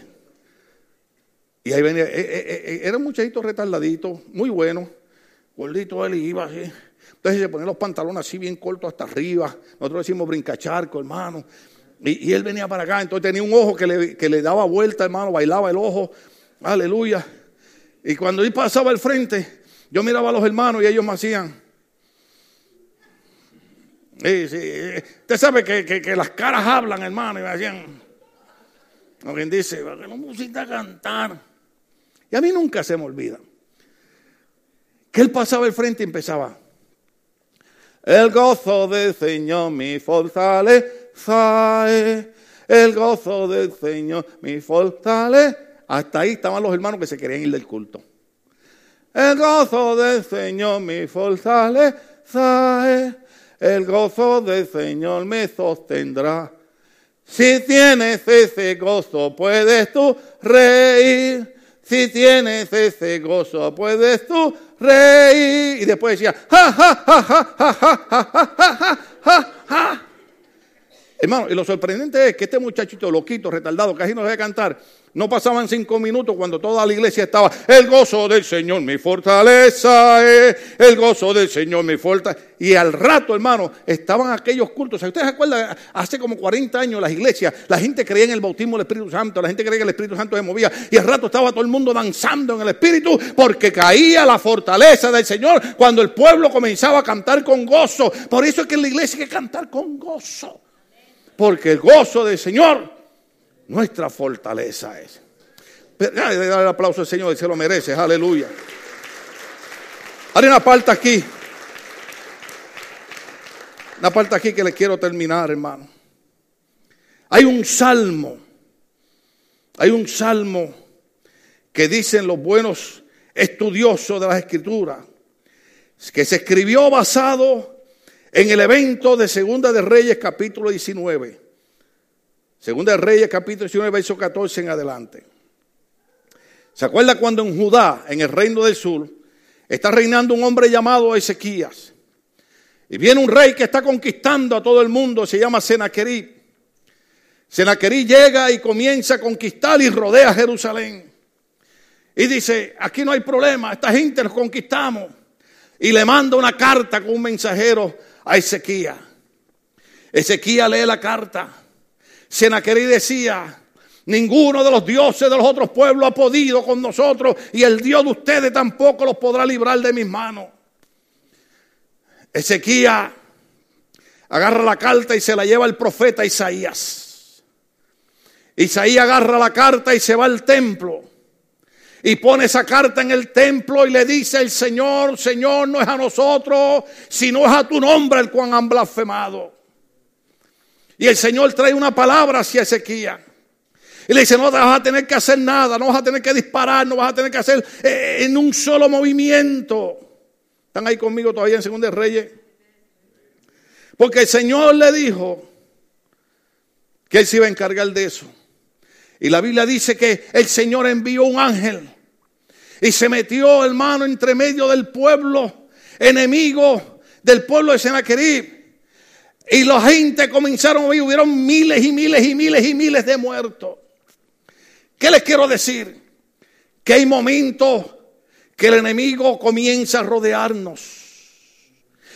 Y ahí venía, eh, eh, eh, era un muchachito retardadito, muy bueno, gordito él iba así. Entonces se ponía los pantalones así bien cortos hasta arriba. Nosotros decimos brincacharco, hermano. Y, él venía para acá, entonces tenía un ojo que le, que le daba vuelta, hermano, bailaba el ojo. Aleluya. Y cuando él pasaba al frente, yo miraba a los hermanos y ellos me hacían. Sí, sí. Usted sabe que, las caras hablan, hermano, y me hacían. Alguien dice, que no pusiste a cantar? Y a mí nunca se me olvida. Que él pasaba al frente y empezaba. El gozo del Señor mi fortaleza El gozo del Señor mi fortaleza. Hasta ahí estaban los hermanos que se querían ir del culto. El gozo del Señor mi fortaleza El gozo del Señor me sostendrá. Si tienes ese gozo, puedes tú reír. Si tienes ese gozo, puedes tú reír. Y después decía, ja, ja, ja, ja, ja, ja, ja, ja, ja, Hermano, y lo sorprendente es que este muchachito loquito, retardado, casi no debe cantar, no pasaban cinco minutos cuando toda la iglesia estaba, el gozo del Señor mi fortaleza, el gozo del Señor mi fortaleza. Y al rato, hermano, estaban aquellos cultos. ¿Ustedes se acuerdan? Hace como 40 años las iglesias, la gente creía en el bautismo del Espíritu Santo, la gente creía que el Espíritu Santo se movía. Y al rato estaba todo el mundo danzando en el Espíritu porque caía la fortaleza del Señor cuando el pueblo comenzaba a cantar con gozo. Por eso es que en la iglesia hay que cantar con gozo. Porque el gozo del Señor nuestra fortaleza es. Dale el aplauso al Señor, se lo merece, aleluya. Hay una parte aquí, una parte aquí que le quiero terminar, hermano. Hay un salmo, hay un salmo que dicen los buenos estudiosos de las escrituras, que se escribió basado en el evento de Segunda de Reyes capítulo 19. Segunda de Reyes, capítulo 19, verso 14 en adelante. ¿Se acuerda cuando en Judá, en el reino del sur, está reinando un hombre llamado Ezequías? Y viene un rey que está conquistando a todo el mundo, se llama Senaquerí. Senaquerí llega y comienza a conquistar y rodea Jerusalén. Y dice, aquí no hay problema, esta gente los conquistamos. Y le manda una carta con un mensajero a Ezequías. Ezequías lee la carta Senaquerí decía, ninguno de los dioses de los otros pueblos ha podido con nosotros y el Dios de ustedes tampoco los podrá librar de mis manos. Ezequiel agarra la carta y se la lleva el profeta Isaías. Isaías agarra la carta y se va al templo. Y pone esa carta en el templo y le dice el Señor, Señor, no es a nosotros, sino es a tu nombre el cual han blasfemado. Y el Señor trae una palabra hacia Ezequiel. Y le dice, no vas a tener que hacer nada, no vas a tener que disparar, no vas a tener que hacer eh, en un solo movimiento. ¿Están ahí conmigo todavía en Segunda Reyes? Porque el Señor le dijo que Él se iba a encargar de eso. Y la Biblia dice que el Señor envió un ángel y se metió, hermano, entre medio del pueblo enemigo del pueblo de Senaquerib. Y la gente comenzaron a hubieron miles y miles y miles y miles de muertos. ¿Qué les quiero decir? Que hay momentos que el enemigo comienza a rodearnos.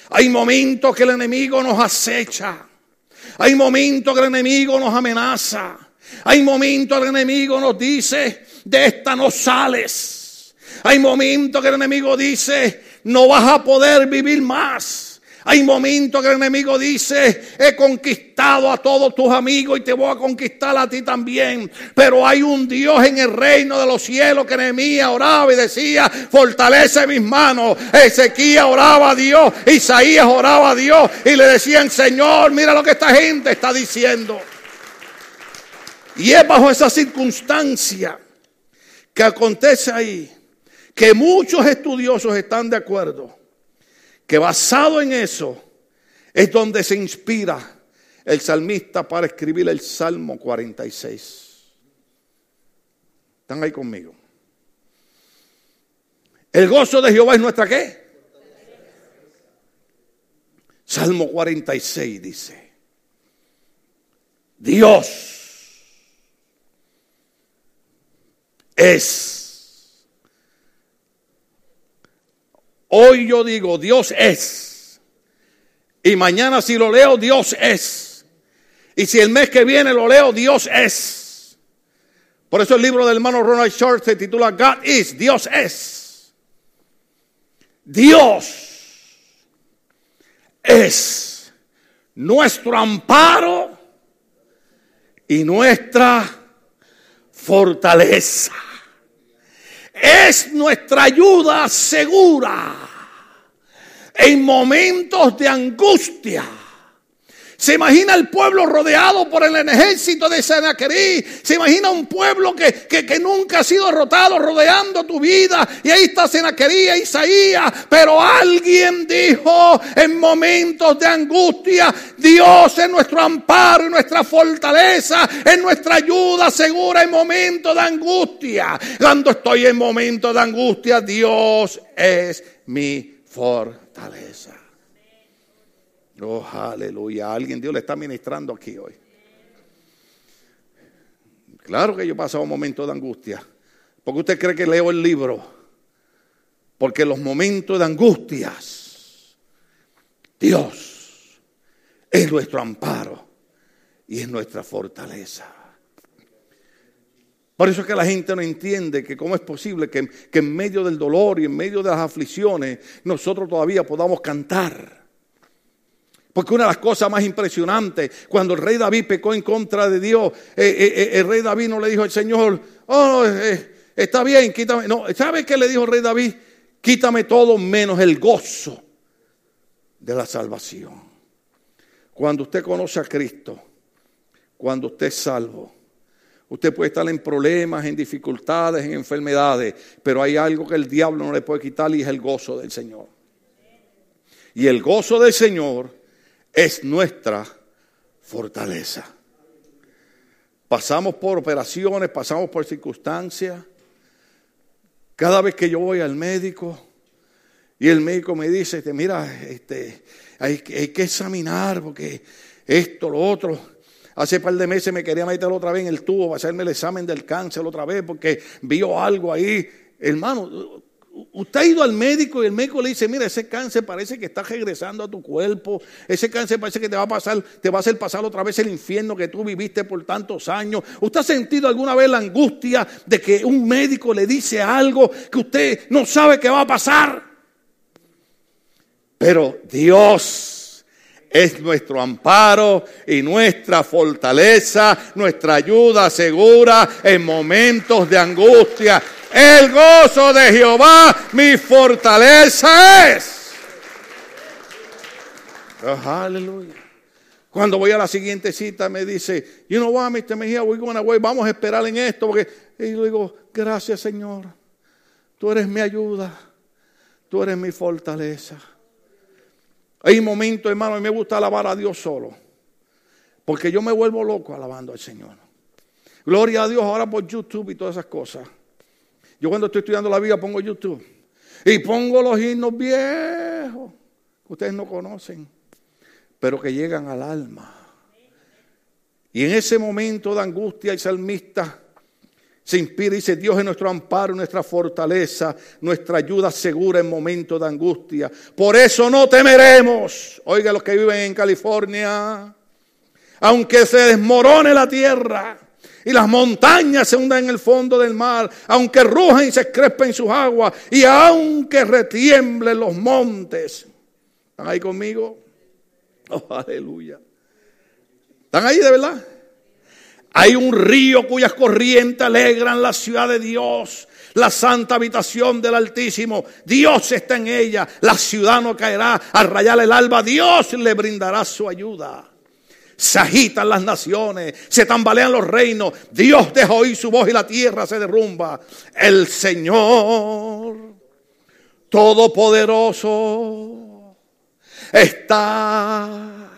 Hay momentos que el enemigo nos acecha. Hay momentos que el enemigo nos amenaza. Hay momentos que el enemigo nos dice, de esta no sales. Hay momentos que el enemigo dice, no vas a poder vivir más. Hay momentos que el enemigo dice, he conquistado a todos tus amigos y te voy a conquistar a ti también. Pero hay un Dios en el reino de los cielos que Nehemías oraba y decía, fortalece mis manos. Ezequiel oraba a Dios, Isaías oraba a Dios y le decían, Señor, mira lo que esta gente está diciendo. Y es bajo esa circunstancia que acontece ahí que muchos estudiosos están de acuerdo que basado en eso es donde se inspira el salmista para escribir el Salmo 46. ¿Están ahí conmigo? El gozo de Jehová es nuestra qué? Salmo 46 dice, Dios es Hoy yo digo, Dios es. Y mañana si lo leo, Dios es. Y si el mes que viene lo leo, Dios es. Por eso el libro del hermano Ronald Short se titula God is, Dios es. Dios es nuestro amparo y nuestra fortaleza es nuestra ayuda segura en momentos de angustia. Se imagina el pueblo rodeado por el ejército de Senaquerí. Se imagina un pueblo que, que, nunca ha sido derrotado rodeando tu vida. Y ahí está Senaquerí e Isaías. Pero alguien dijo en momentos de angustia, Dios es nuestro amparo y nuestra fortaleza, es nuestra ayuda segura en momentos de angustia. Cuando estoy en momentos de angustia, Dios es mi fortaleza. Oh, aleluya. Alguien Dios le está ministrando aquí hoy. Claro que yo he pasado un momento de angustia. porque usted cree que leo el libro? Porque los momentos de angustias, Dios es nuestro amparo y es nuestra fortaleza. Por eso es que la gente no entiende que cómo es posible que, que en medio del dolor y en medio de las aflicciones nosotros todavía podamos cantar. Porque una de las cosas más impresionantes, cuando el rey David pecó en contra de Dios, eh, eh, eh, el rey David no le dijo al Señor, oh, está bien, quítame. No, ¿sabe qué le dijo el rey David? Quítame todo menos el gozo de la salvación. Cuando usted conoce a Cristo, cuando usted es salvo, usted puede estar en problemas, en dificultades, en enfermedades, pero hay algo que el diablo no le puede quitar y es el gozo del Señor. Y el gozo del Señor es nuestra fortaleza. Pasamos por operaciones, pasamos por circunstancias. Cada vez que yo voy al médico y el médico me dice, este, mira, este, hay, que examinar porque esto, lo otro. Hace par de meses me quería meter otra vez en el tubo para hacerme el examen del cáncer otra vez porque vio algo ahí. Hermano, Usted ha ido al médico y el médico le dice, mira, ese cáncer parece que está regresando a tu cuerpo, ese cáncer parece que te va a pasar, te a hacer pasar otra vez el infierno que tú viviste por tantos años. ¿Usted ha sentido alguna vez la angustia de que un médico le dice algo que usted no sabe qué va a pasar? Pero Dios es nuestro amparo y nuestra fortaleza, nuestra ayuda segura en momentos de angustia. El gozo de Jehová mi fortaleza es. Oh, aleluya. Cuando voy a la siguiente cita me dice, you know what, Mr. Mejía, we're going away, vamos a esperar en esto. Porque, y yo digo, gracias Señor, tú eres mi ayuda, tú eres mi fortaleza. Hay momentos, hermano, y me gusta alabar a Dios solo. Porque yo me vuelvo loco alabando al Señor. Gloria a Dios ahora por YouTube y todas esas cosas. Yo cuando estoy estudiando la Biblia pongo YouTube y pongo los himnos viejos que ustedes no conocen, pero que llegan al alma. Y en ese momento de angustia el salmista se inspira y dice, Dios es nuestro amparo, nuestra fortaleza, nuestra ayuda segura en momentos de angustia. Por eso no temeremos. Oiga los que viven en California, aunque se desmorone la tierra y las montañas se hundan en el fondo del mar, aunque rujan y se crespen sus aguas, y aunque retiemblen los montes. ¿Están ahí conmigo? Oh, aleluya. ¿Están ahí de verdad? Hay un río cuyas corrientes alegran la ciudad de Dios, la santa habitación del Altísimo. Dios está en ella. La ciudad no caerá. Al rayar el alba, Dios le brindará su ayuda se agitan las naciones, se tambalean los reinos, Dios deja oír su voz y la tierra se derrumba. El Señor Todopoderoso está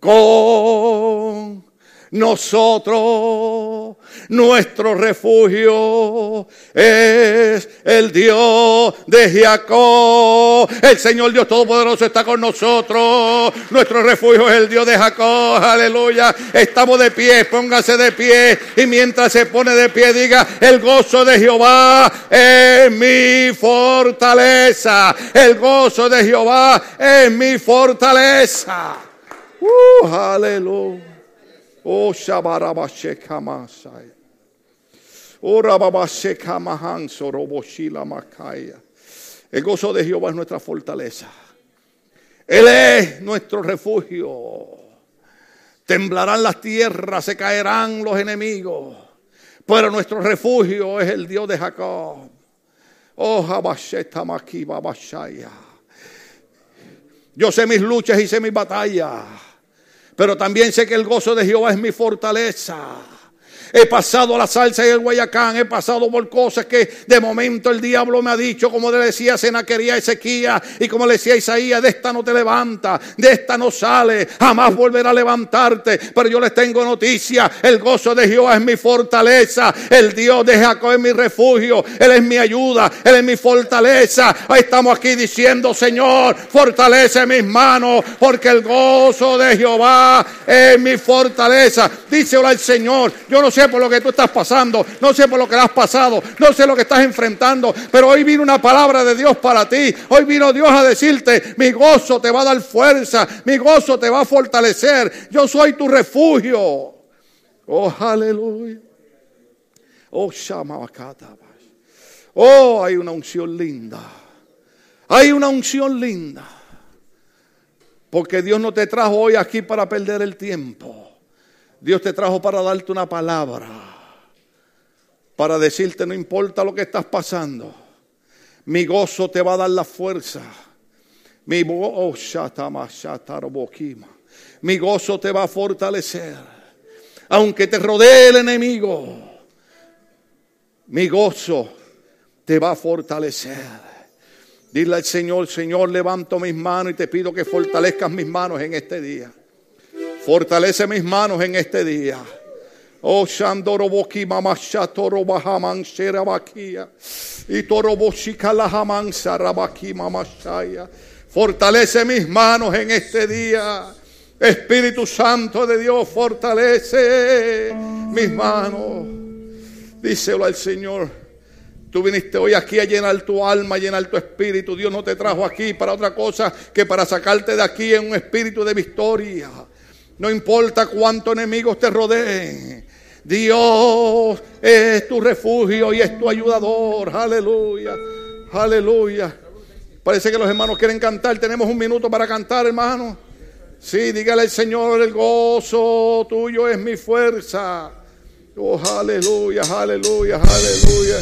con nosotros. Nuestro refugio es el Dios de Jacob. El Señor Dios Todopoderoso está con nosotros. Nuestro refugio es el Dios de Jacob. Aleluya. Estamos de pie, póngase de pie. Y mientras se pone de pie, diga, el gozo de Jehová es mi fortaleza. El gozo de Jehová es mi fortaleza. Uh, aleluya. Oh, Shabarabasheka Masai. Oh, Rababasheka Mahanso, Roboshila Makaya. El gozo de Jehová es nuestra fortaleza. Él es nuestro refugio. Temblarán las tierras, se caerán los enemigos. Pero nuestro refugio es el Dios de Jacob. Oh, Habasheta Makiba Bashaya. Yo sé mis luchas y sé mis batallas. Pero también sé que el gozo de Jehová es mi fortaleza. He pasado la salsa y el Guayacán, he pasado por cosas que de momento el diablo me ha dicho, como le decía Senaquería Ezequías y como le decía Isaías, de esta no te levanta, de esta no sale, jamás volverá a levantarte. Pero yo les tengo noticia, el gozo de Jehová es mi fortaleza, el Dios de Jacob es mi refugio, Él es mi ayuda, Él es mi fortaleza. Hoy estamos aquí diciendo, Señor, fortalece mis manos, porque el gozo de Jehová es mi fortaleza. Ahora el Señor, yo no sé por lo que tú estás pasando, no sé por lo que has pasado, no sé lo que estás enfrentando, pero hoy vino una palabra de Dios para ti. Hoy vino Dios a decirte, mi gozo te va a dar fuerza, mi gozo te va a fortalecer. Yo soy tu refugio. Oh, aleluya. Oh, Oh, hay una unción linda. Hay una unción linda. Porque Dios no te trajo hoy aquí para perder el tiempo. Dios te trajo para darte una palabra, para decirte no importa lo que estás pasando, mi gozo te va a dar la fuerza. Mi, oh, mi gozo te va a fortalecer. Aunque te rodee el enemigo, mi gozo te va a fortalecer. Dile al Señor, Señor, levanto mis manos y te pido que fortalezcas mis manos en este día. Fortalece mis manos en este día. Oh, Shandoroboki Bahaman Sherabakia. Y Toroboshika Sarabaki Mamashaya. Fortalece mis manos en este día. Espíritu Santo de Dios, fortalece mis manos. Díselo al Señor. Tú viniste hoy aquí a llenar tu alma, a llenar tu espíritu. Dios no te trajo aquí para otra cosa que para sacarte de aquí en un espíritu de victoria. No importa cuántos enemigos te rodeen. Dios es tu refugio y es tu ayudador. Aleluya. Aleluya. Parece que los hermanos quieren cantar. Tenemos un minuto para cantar, hermano. Sí, dígale al Señor, el gozo tuyo es mi fuerza. Oh, aleluya, aleluya, aleluya.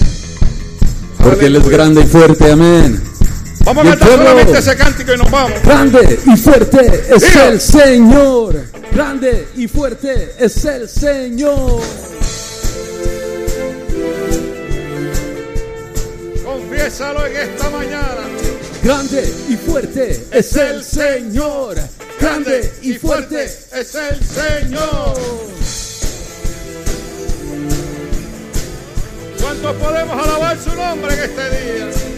Porque Él es grande y fuerte, amén. Vamos a cantar solamente ese cántico y nos vamos. Grande y fuerte es el Señor. Grande y fuerte es el Señor. Confiésalo en esta mañana. Grande y fuerte es el Señor. Grande y fuerte es el Señor. ¿Cuántos podemos alabar su nombre en este día?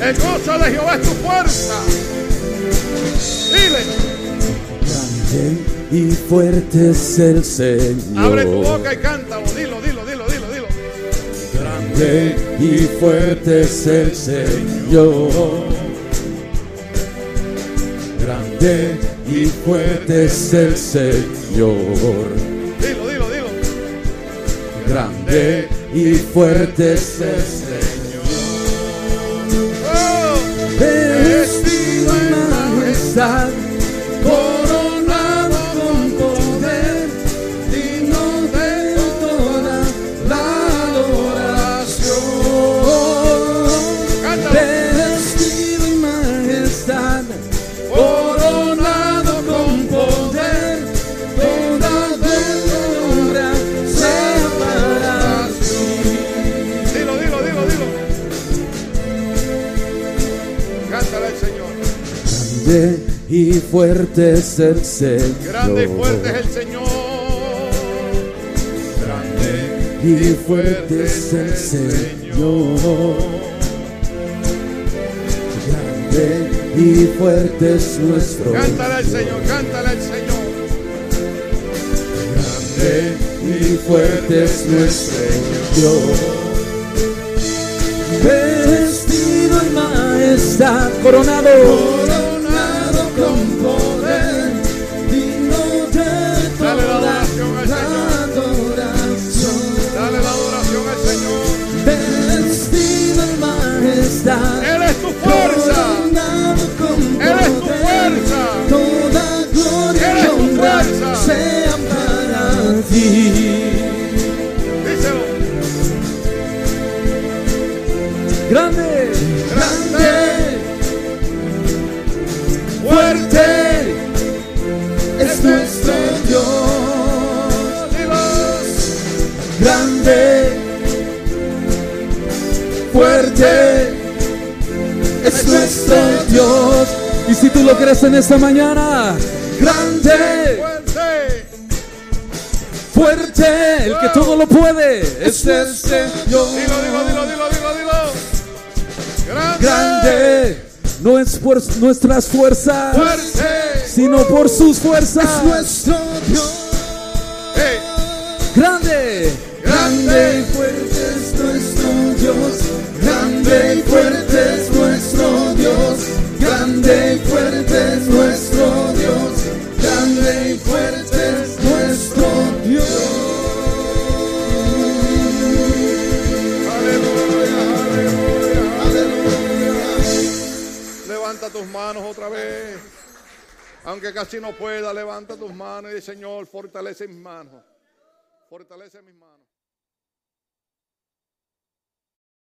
El gozo de Jehová es tu fuerza. Dile. Grande y fuerte es el Señor. Abre tu boca y cántalo. Dilo, dilo, dilo, dilo, dilo. Grande y fuerte es el Señor. Grande y fuerte es el Señor. Dilo, dilo, dilo. Grande y fuerte es el Señor. Y fuerte es el Señor. Grande y fuerte es el Señor. Grande y fuerte es el Señor. Grande y fuerte es nuestro Cántale al. Señor, cántale al Señor. Grande y fuerte es nuestro Dios. Vestido en majestad, coronado si tú lo crees en esta mañana, grande, Fuerte. fuerte, el que todo lo puede, es el Señor. Dilo, dilo, dilo, dilo, dilo, dilo. Grande. Grande, no es por nuestras fuerzas, Fuerte. sino por sus fuerzas. nuestro Dios. Hey. Grande, Grande. Manos otra vez. Aunque casi no pueda, levanta tus manos y dice, Señor, fortalece mis manos. Fortalece mis manos.